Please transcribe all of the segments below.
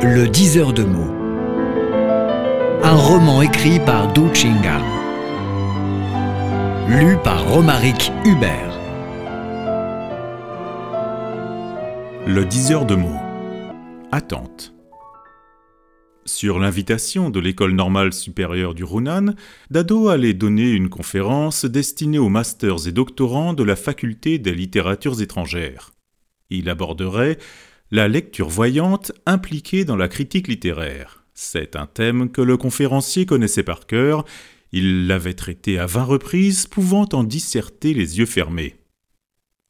Le diseur de mots. Un roman écrit par Du Chinga. Lu par Romaric Hubert. Le diseur de mots. Attente. Sur l'invitation de l'École normale supérieure du Runan, Dado allait donner une conférence destinée aux masters et doctorants de la faculté des littératures étrangères. Il aborderait la lecture voyante impliquée dans la critique littéraire. C'est un thème que le conférencier connaissait par cœur, il l'avait traité à vingt reprises, pouvant en disserter les yeux fermés.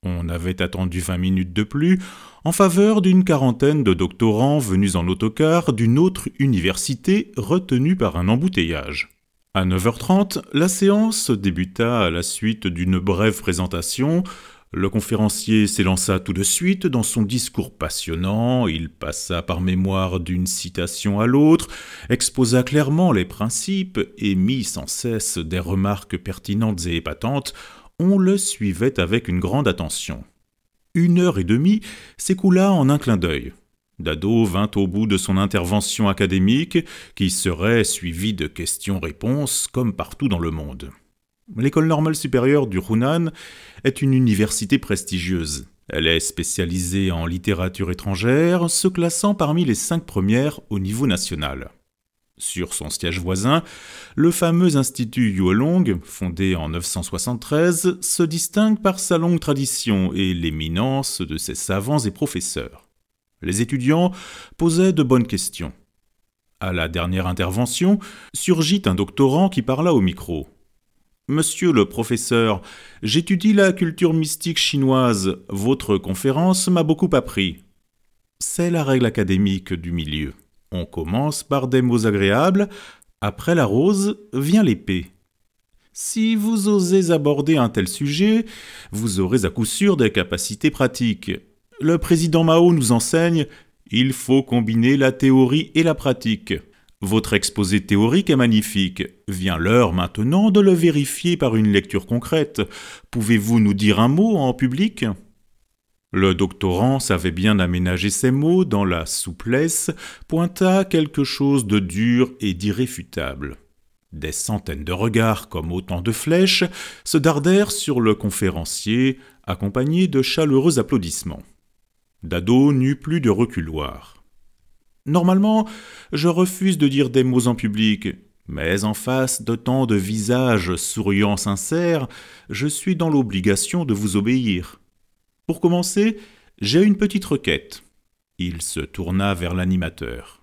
On avait attendu vingt minutes de plus en faveur d'une quarantaine de doctorants venus en autocar d'une autre université retenue par un embouteillage. À 9h30, la séance débuta à la suite d'une brève présentation. Le conférencier s'élança tout de suite dans son discours passionnant, il passa par mémoire d'une citation à l'autre, exposa clairement les principes et mit sans cesse des remarques pertinentes et épatantes on le suivait avec une grande attention. Une heure et demie s'écoula en un clin d'œil. Dado vint au bout de son intervention académique, qui serait suivie de questions-réponses comme partout dans le monde. L'école normale supérieure du Hunan est une université prestigieuse. Elle est spécialisée en littérature étrangère, se classant parmi les cinq premières au niveau national. Sur son siège voisin, le fameux Institut Yuolong, fondé en 973, se distingue par sa longue tradition et l'éminence de ses savants et professeurs. Les étudiants posaient de bonnes questions. À la dernière intervention, surgit un doctorant qui parla au micro. Monsieur le professeur, j'étudie la culture mystique chinoise. Votre conférence m'a beaucoup appris. C'est la règle académique du milieu. On commence par des mots agréables, après la rose vient l'épée. Si vous osez aborder un tel sujet, vous aurez à coup sûr des capacités pratiques. Le président Mao nous enseigne il faut combiner la théorie et la pratique. Votre exposé théorique est magnifique. Vient l'heure maintenant de le vérifier par une lecture concrète. Pouvez-vous nous dire un mot en public? Le doctorant savait bien aménager ses mots dans la souplesse, pointa quelque chose de dur et d'irréfutable. Des centaines de regards comme autant de flèches se dardèrent sur le conférencier, accompagnés de chaleureux applaudissements. Dado n'eut plus de reculoir. Normalement, je refuse de dire des mots en public, mais en face de tant de visages souriants sincères, je suis dans l'obligation de vous obéir. Pour commencer, j'ai une petite requête. Il se tourna vers l'animateur.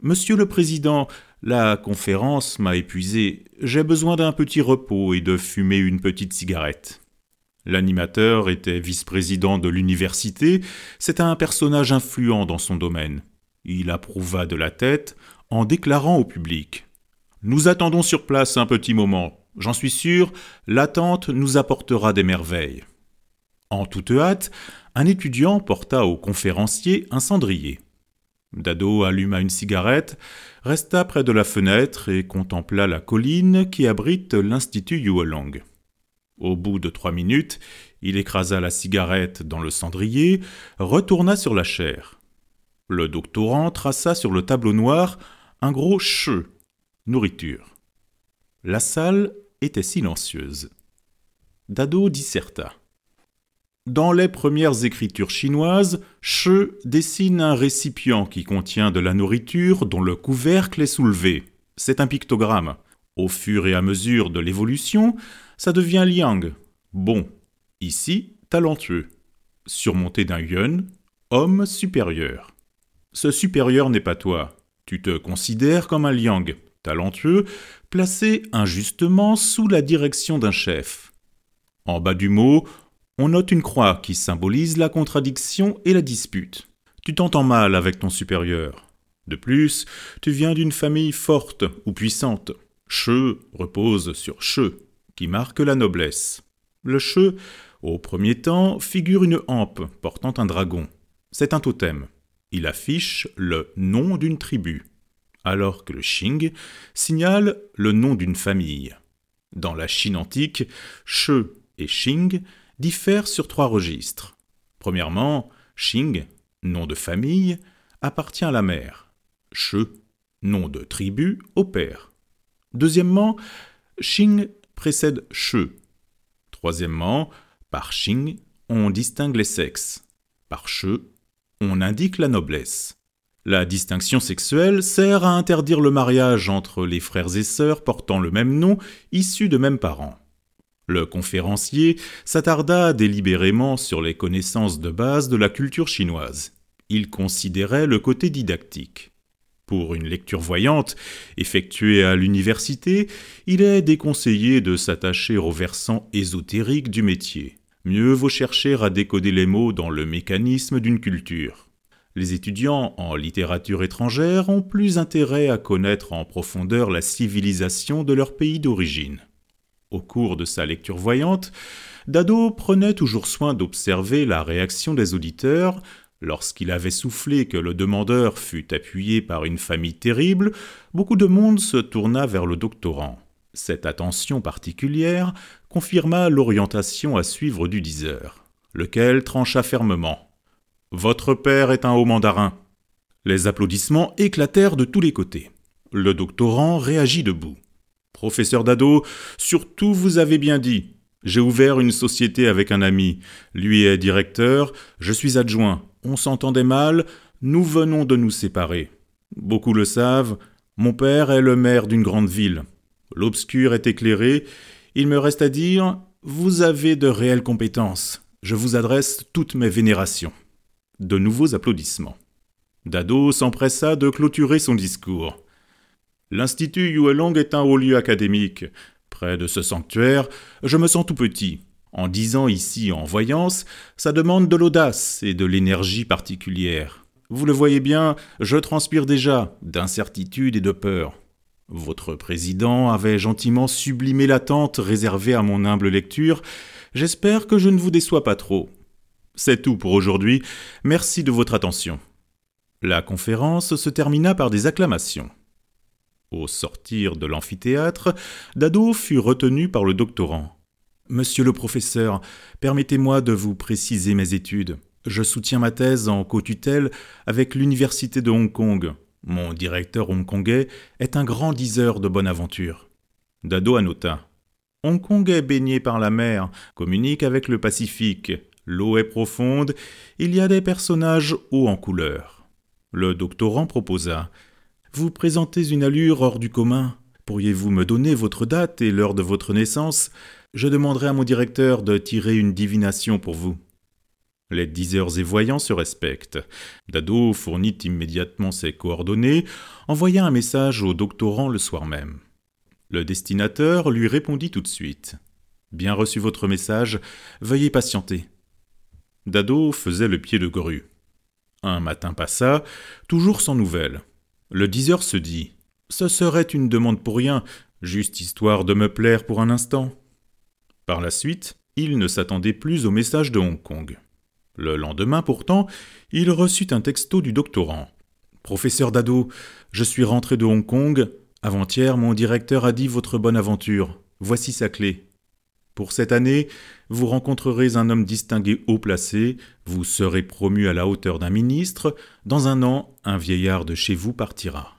Monsieur le Président, la conférence m'a épuisé. J'ai besoin d'un petit repos et de fumer une petite cigarette. L'animateur était vice-président de l'université, c'est un personnage influent dans son domaine. Il approuva de la tête en déclarant au public Nous attendons sur place un petit moment. J'en suis sûr, l'attente nous apportera des merveilles. En toute hâte, un étudiant porta au conférencier un cendrier. Dado alluma une cigarette, resta près de la fenêtre et contempla la colline qui abrite l'Institut Yuolong. Au bout de trois minutes, il écrasa la cigarette dans le cendrier, retourna sur la chaire. Le doctorant traça sur le tableau noir un gros che, nourriture. La salle était silencieuse. Dado disserta. Dans les premières écritures chinoises, Che dessine un récipient qui contient de la nourriture dont le couvercle est soulevé. C'est un pictogramme. Au fur et à mesure de l'évolution, ça devient liang, bon. Ici, talentueux. Surmonté d'un yun, homme supérieur. Ce supérieur n'est pas toi. Tu te considères comme un liang, talentueux, placé injustement sous la direction d'un chef. En bas du mot, on note une croix qui symbolise la contradiction et la dispute. Tu t'entends mal avec ton supérieur. De plus, tu viens d'une famille forte ou puissante. Che repose sur che, qui marque la noblesse. Le che, au premier temps, figure une hampe portant un dragon. C'est un totem. Il affiche le nom d'une tribu, alors que le Xing signale le nom d'une famille. Dans la Chine antique, Che et Xing diffèrent sur trois registres. Premièrement, Xing, nom de famille, appartient à la mère. Che, nom de tribu, au père. Deuxièmement, Xing précède Che. Troisièmement, par Xing, on distingue les sexes. Par Che, on indique la noblesse. La distinction sexuelle sert à interdire le mariage entre les frères et sœurs portant le même nom, issus de mêmes parents. Le conférencier s'attarda délibérément sur les connaissances de base de la culture chinoise. Il considérait le côté didactique. Pour une lecture voyante, effectuée à l'université, il est déconseillé de s'attacher au versant ésotérique du métier. Mieux vaut chercher à décoder les mots dans le mécanisme d'une culture. Les étudiants en littérature étrangère ont plus intérêt à connaître en profondeur la civilisation de leur pays d'origine. Au cours de sa lecture voyante, Dado prenait toujours soin d'observer la réaction des auditeurs. Lorsqu'il avait soufflé que le demandeur fut appuyé par une famille terrible, beaucoup de monde se tourna vers le doctorant. Cette attention particulière confirma l'orientation à suivre du diseur, lequel trancha fermement. Votre père est un haut mandarin. Les applaudissements éclatèrent de tous les côtés. Le doctorant réagit debout. Professeur Dado, surtout vous avez bien dit. J'ai ouvert une société avec un ami. Lui est directeur, je suis adjoint. On s'entendait mal, nous venons de nous séparer. Beaucoup le savent, mon père est le maire d'une grande ville. L'obscur est éclairé, il me reste à dire Vous avez de réelles compétences. Je vous adresse toutes mes vénérations. De nouveaux applaudissements. Dado s'empressa de clôturer son discours. L'Institut Yuelong est un haut lieu académique. Près de ce sanctuaire, je me sens tout petit. En disant ici en voyance, ça demande de l'audace et de l'énergie particulière. Vous le voyez bien, je transpire déjà d'incertitude et de peur. Votre président avait gentiment sublimé l'attente réservée à mon humble lecture. J'espère que je ne vous déçois pas trop. C'est tout pour aujourd'hui. Merci de votre attention. La conférence se termina par des acclamations. Au sortir de l'amphithéâtre, Dado fut retenu par le doctorant. Monsieur le professeur, permettez-moi de vous préciser mes études. Je soutiens ma thèse en co-tutelle avec l'Université de Hong Kong. Mon directeur hongkongais est un grand diseur de bonne aventure. Dado annota. Hong Kong est baigné par la mer, communique avec le Pacifique. L'eau est profonde, il y a des personnages hauts en couleur. Le doctorant proposa. Vous présentez une allure hors du commun. Pourriez-vous me donner votre date et l'heure de votre naissance? Je demanderai à mon directeur de tirer une divination pour vous. Les diseurs et voyants se respectent. Dado fournit immédiatement ses coordonnées, envoya un message au doctorant le soir même. Le destinateur lui répondit tout de suite. Bien reçu votre message, veuillez patienter. Dado faisait le pied de grue. Un matin passa, toujours sans nouvelles. Le diseur se dit Ce serait une demande pour rien, juste histoire de me plaire pour un instant. Par la suite, il ne s'attendait plus au message de Hong Kong. Le lendemain, pourtant, il reçut un texto du doctorant. Professeur Dado, je suis rentré de Hong Kong. Avant-hier, mon directeur a dit votre bonne aventure. Voici sa clé. Pour cette année, vous rencontrerez un homme distingué haut placé, vous serez promu à la hauteur d'un ministre, dans un an, un vieillard de chez vous partira.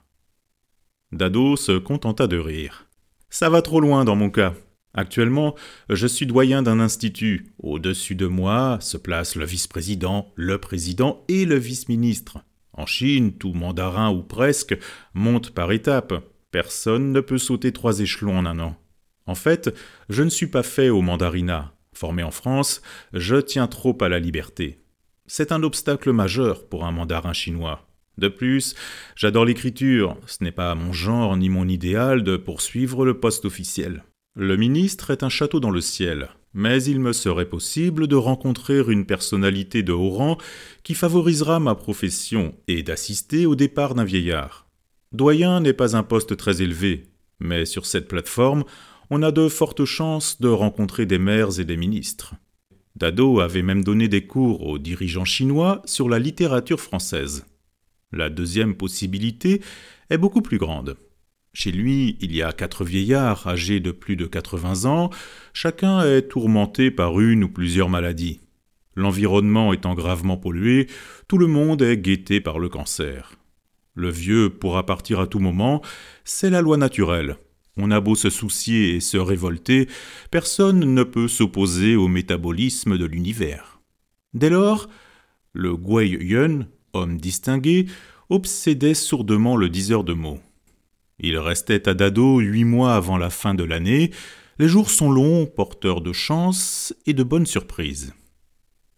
Dado se contenta de rire. Ça va trop loin dans mon cas. Actuellement, je suis doyen d'un institut. Au-dessus de moi se place le vice-président, le président et le vice-ministre. En Chine, tout mandarin ou presque monte par étapes. Personne ne peut sauter trois échelons en un an. En fait, je ne suis pas fait au mandarinat. Formé en France, je tiens trop à la liberté. C'est un obstacle majeur pour un mandarin chinois. De plus, j'adore l'écriture, ce n'est pas mon genre ni mon idéal de poursuivre le poste officiel. Le ministre est un château dans le ciel, mais il me serait possible de rencontrer une personnalité de haut rang qui favorisera ma profession et d'assister au départ d'un vieillard. Doyen n'est pas un poste très élevé, mais sur cette plateforme, on a de fortes chances de rencontrer des maires et des ministres. Dado avait même donné des cours aux dirigeants chinois sur la littérature française. La deuxième possibilité est beaucoup plus grande. Chez lui, il y a quatre vieillards âgés de plus de 80 ans, chacun est tourmenté par une ou plusieurs maladies. L'environnement étant gravement pollué, tout le monde est guetté par le cancer. Le vieux pourra partir à tout moment, c'est la loi naturelle. On a beau se soucier et se révolter, personne ne peut s'opposer au métabolisme de l'univers. Dès lors, le Guai Yun, homme distingué, obsédait sourdement le diseur de mots. Il restait à Dado huit mois avant la fin de l'année. Les jours sont longs, porteurs de chance et de bonnes surprises.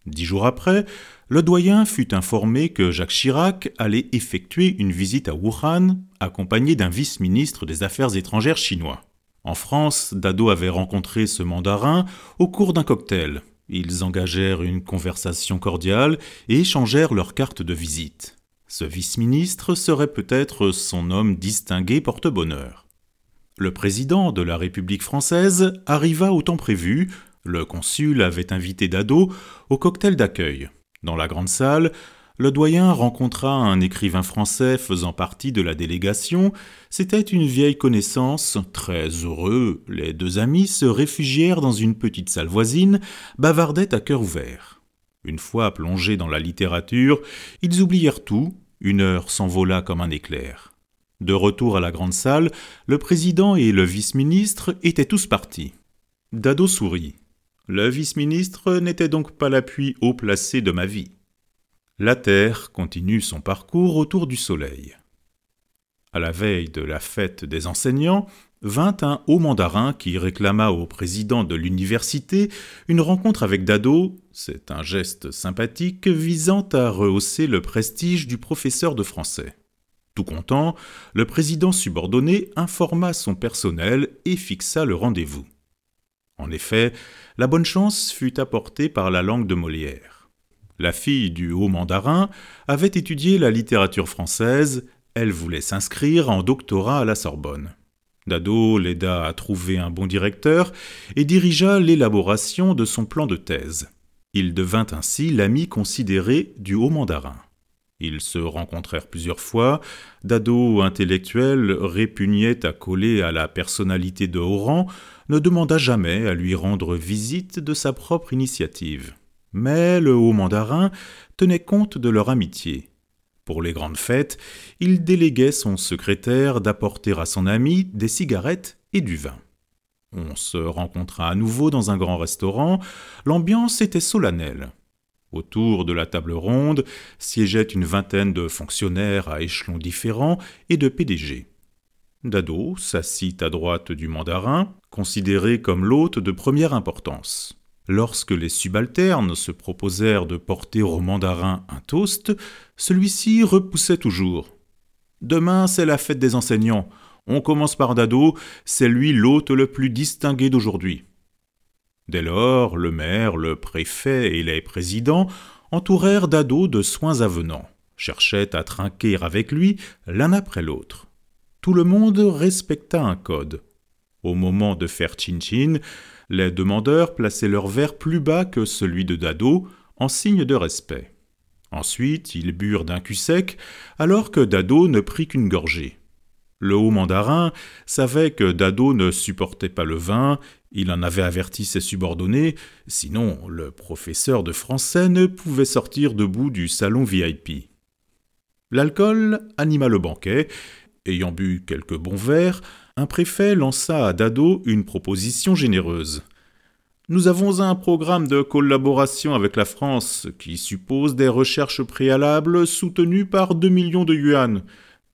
Dix jours après, le doyen fut informé que Jacques Chirac allait effectuer une visite à Wuhan, accompagné d'un vice-ministre des Affaires étrangères chinois. En France, Dado avait rencontré ce mandarin au cours d'un cocktail. Ils engagèrent une conversation cordiale et échangèrent leurs cartes de visite. Ce vice-ministre serait peut-être son homme distingué porte-bonheur. Le président de la République française arriva au temps prévu, le consul avait invité Dado au cocktail d'accueil. Dans la grande salle, le doyen rencontra un écrivain français faisant partie de la délégation. C'était une vieille connaissance. Très heureux, les deux amis se réfugièrent dans une petite salle voisine, bavardaient à cœur ouvert. Une fois plongés dans la littérature, ils oublièrent tout, une heure s'envola comme un éclair. De retour à la grande salle, le président et le vice-ministre étaient tous partis. Dado sourit. Le vice-ministre n'était donc pas l'appui haut placé de ma vie. La Terre continue son parcours autour du Soleil. À la veille de la fête des enseignants, vint un haut mandarin qui réclama au président de l'université une rencontre avec Dado, c'est un geste sympathique visant à rehausser le prestige du professeur de français. Tout content, le président subordonné informa son personnel et fixa le rendez-vous. En effet, la bonne chance fut apportée par la langue de Molière. La fille du haut mandarin avait étudié la littérature française, elle voulait s'inscrire en doctorat à la Sorbonne. Dado l'aida à trouver un bon directeur et dirigea l'élaboration de son plan de thèse. Il devint ainsi l'ami considéré du haut mandarin. Ils se rencontrèrent plusieurs fois. Dado, intellectuel, répugnait à coller à la personnalité de rang, ne demanda jamais à lui rendre visite de sa propre initiative. Mais le haut mandarin tenait compte de leur amitié. Pour les grandes fêtes, il déléguait son secrétaire d'apporter à son ami des cigarettes et du vin. On se rencontra à nouveau dans un grand restaurant. L'ambiance était solennelle. Autour de la table ronde siégeait une vingtaine de fonctionnaires à échelons différents et de PDG. Dado s'assit à droite du mandarin, considéré comme l'hôte de première importance. Lorsque les subalternes se proposèrent de porter au mandarin un toast, celui-ci repoussait toujours. Demain, c'est la fête des enseignants. On commence par Dado, c'est lui l'hôte le plus distingué d'aujourd'hui. Dès lors, le maire, le préfet et les présidents entourèrent Dado de soins avenants, cherchaient à trinquer avec lui l'un après l'autre. Tout le monde respecta un code. Au moment de faire chin-chin, les demandeurs plaçaient leur verre plus bas que celui de Dado, en signe de respect. Ensuite, ils burent d'un cul sec, alors que Dado ne prit qu'une gorgée. Le haut mandarin savait que Dado ne supportait pas le vin, il en avait averti ses subordonnés, sinon le professeur de français ne pouvait sortir debout du salon VIP. L'alcool anima le banquet, Ayant bu quelques bons verres, un préfet lança à Dado une proposition généreuse. Nous avons un programme de collaboration avec la France qui suppose des recherches préalables soutenues par deux millions de yuan.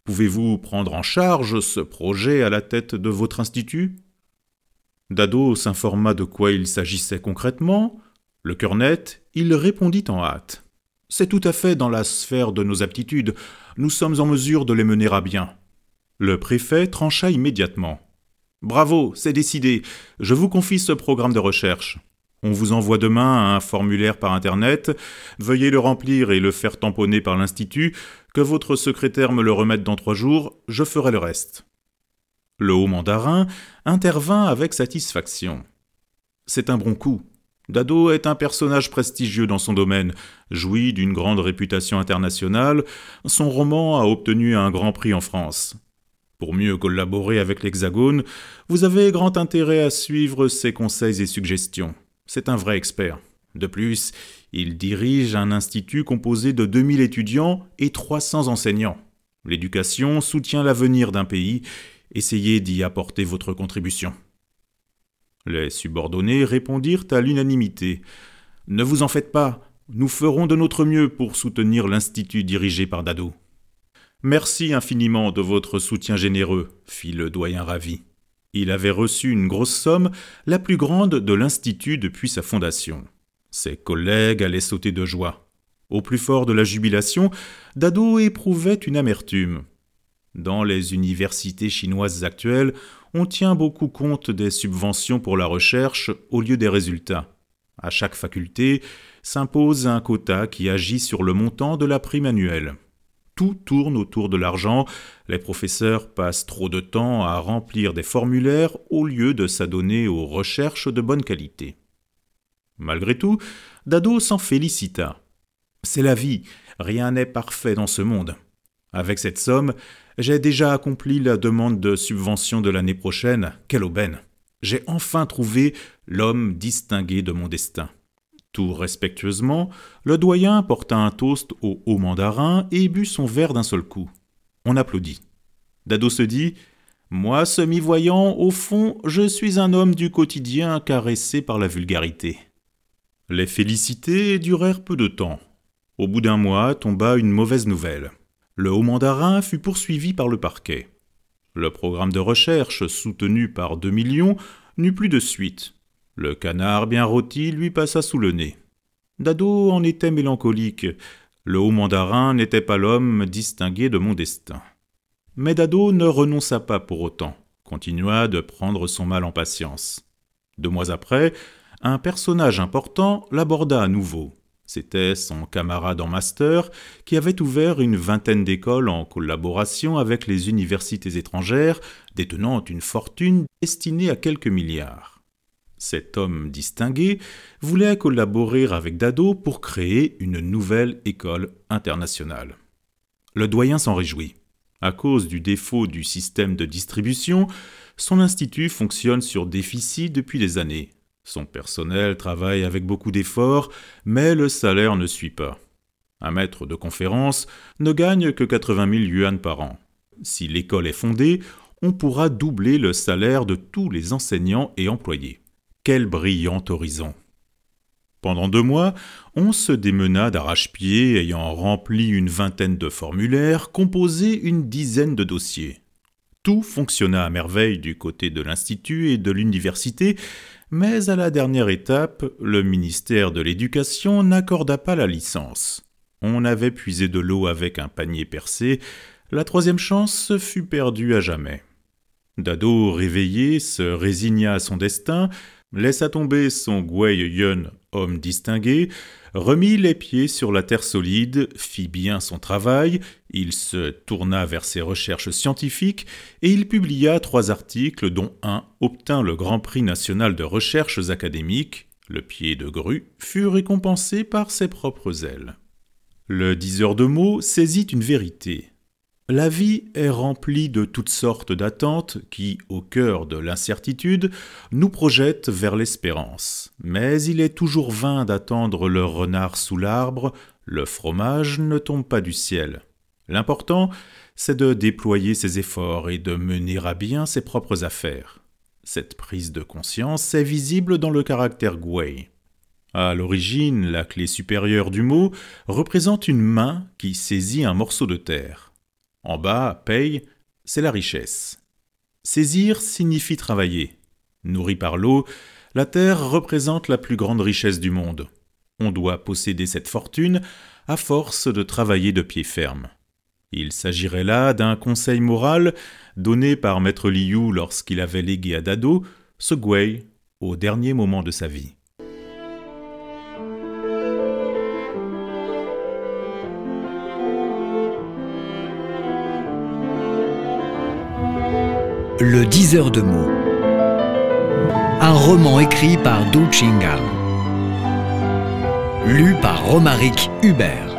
Pouvez-vous prendre en charge ce projet à la tête de votre institut? Dado s'informa de quoi il s'agissait concrètement. Le cœur net, il répondit en hâte. C'est tout à fait dans la sphère de nos aptitudes. Nous sommes en mesure de les mener à bien. Le préfet trancha immédiatement. Bravo, c'est décidé. Je vous confie ce programme de recherche. On vous envoie demain un formulaire par Internet. Veuillez le remplir et le faire tamponner par l'Institut. Que votre secrétaire me le remette dans trois jours, je ferai le reste. Le haut mandarin intervint avec satisfaction. C'est un bon coup. Dado est un personnage prestigieux dans son domaine, jouit d'une grande réputation internationale. Son roman a obtenu un grand prix en France. Pour mieux collaborer avec l'Hexagone, vous avez grand intérêt à suivre ses conseils et suggestions. C'est un vrai expert. De plus, Il dirige un institut composé de 2000 étudiants et 300 enseignants. L'éducation soutient l'avenir d'un pays. Essayez d'y apporter votre contribution. Les subordonnés répondirent à l'unanimité. Ne vous en faites pas, nous ferons de notre mieux pour soutenir l'institut dirigé par Dado. Merci infiniment de votre soutien généreux, fit le doyen ravi. Il avait reçu une grosse somme, la plus grande de l'Institut depuis sa fondation. Ses collègues allaient sauter de joie. Au plus fort de la jubilation, Dado éprouvait une amertume. Dans les universités chinoises actuelles, on tient beaucoup compte des subventions pour la recherche au lieu des résultats. À chaque faculté s'impose un quota qui agit sur le montant de la prime annuelle tout tourne autour de l'argent, les professeurs passent trop de temps à remplir des formulaires au lieu de s'adonner aux recherches de bonne qualité. Malgré tout, Dado s'en félicita. C'est la vie, rien n'est parfait dans ce monde. Avec cette somme, j'ai déjà accompli la demande de subvention de l'année prochaine. Quelle aubaine J'ai enfin trouvé l'homme distingué de mon destin. Tout respectueusement, le doyen porta un toast au haut mandarin et but son verre d'un seul coup. On applaudit. Dado se dit Moi, semi-voyant, au fond, je suis un homme du quotidien caressé par la vulgarité. Les félicités durèrent peu de temps. Au bout d'un mois tomba une mauvaise nouvelle. Le haut mandarin fut poursuivi par le parquet. Le programme de recherche, soutenu par deux millions, n'eut plus de suite. Le canard bien rôti lui passa sous le nez. Dado en était mélancolique. Le haut mandarin n'était pas l'homme distingué de mon destin. Mais Dado ne renonça pas pour autant, continua de prendre son mal en patience. Deux mois après, un personnage important l'aborda à nouveau. C'était son camarade en master qui avait ouvert une vingtaine d'écoles en collaboration avec les universités étrangères, détenant une fortune destinée à quelques milliards. Cet homme distingué voulait collaborer avec Dado pour créer une nouvelle école internationale. Le doyen s'en réjouit. À cause du défaut du système de distribution, son institut fonctionne sur déficit depuis des années. Son personnel travaille avec beaucoup d'efforts, mais le salaire ne suit pas. Un maître de conférence ne gagne que 80 000 yuan par an. Si l'école est fondée, on pourra doubler le salaire de tous les enseignants et employés. Quel brillant horizon Pendant deux mois, on se démena d'arrache-pied ayant rempli une vingtaine de formulaires, composé une dizaine de dossiers. Tout fonctionna à merveille du côté de l'Institut et de l'université, mais à la dernière étape, le ministère de l'Éducation n'accorda pas la licence. On avait puisé de l'eau avec un panier percé, la troisième chance fut perdue à jamais. Dado, réveillé, se résigna à son destin, laissa tomber son Guei Yun, homme distingué, remit les pieds sur la terre solide, fit bien son travail, il se tourna vers ses recherches scientifiques et il publia trois articles dont un obtint le Grand Prix national de recherches académiques. Le pied de grue fut récompensé par ses propres ailes. Le diseur de mots saisit une vérité. La vie est remplie de toutes sortes d'attentes qui, au cœur de l'incertitude, nous projettent vers l'espérance. Mais il est toujours vain d'attendre le renard sous l'arbre, le fromage ne tombe pas du ciel. L'important, c'est de déployer ses efforts et de mener à bien ses propres affaires. Cette prise de conscience est visible dans le caractère Gui. À l'origine, la clé supérieure du mot représente une main qui saisit un morceau de terre. En bas, paye, c'est la richesse. Saisir signifie travailler. Nourri par l'eau, la terre représente la plus grande richesse du monde. On doit posséder cette fortune à force de travailler de pied ferme. Il s'agirait là d'un conseil moral donné par Maître Liu lorsqu'il avait légué à Dado ce au dernier moment de sa vie. Le diseur de mots. Un roman écrit par Du Chingal. Lu par Romaric Hubert.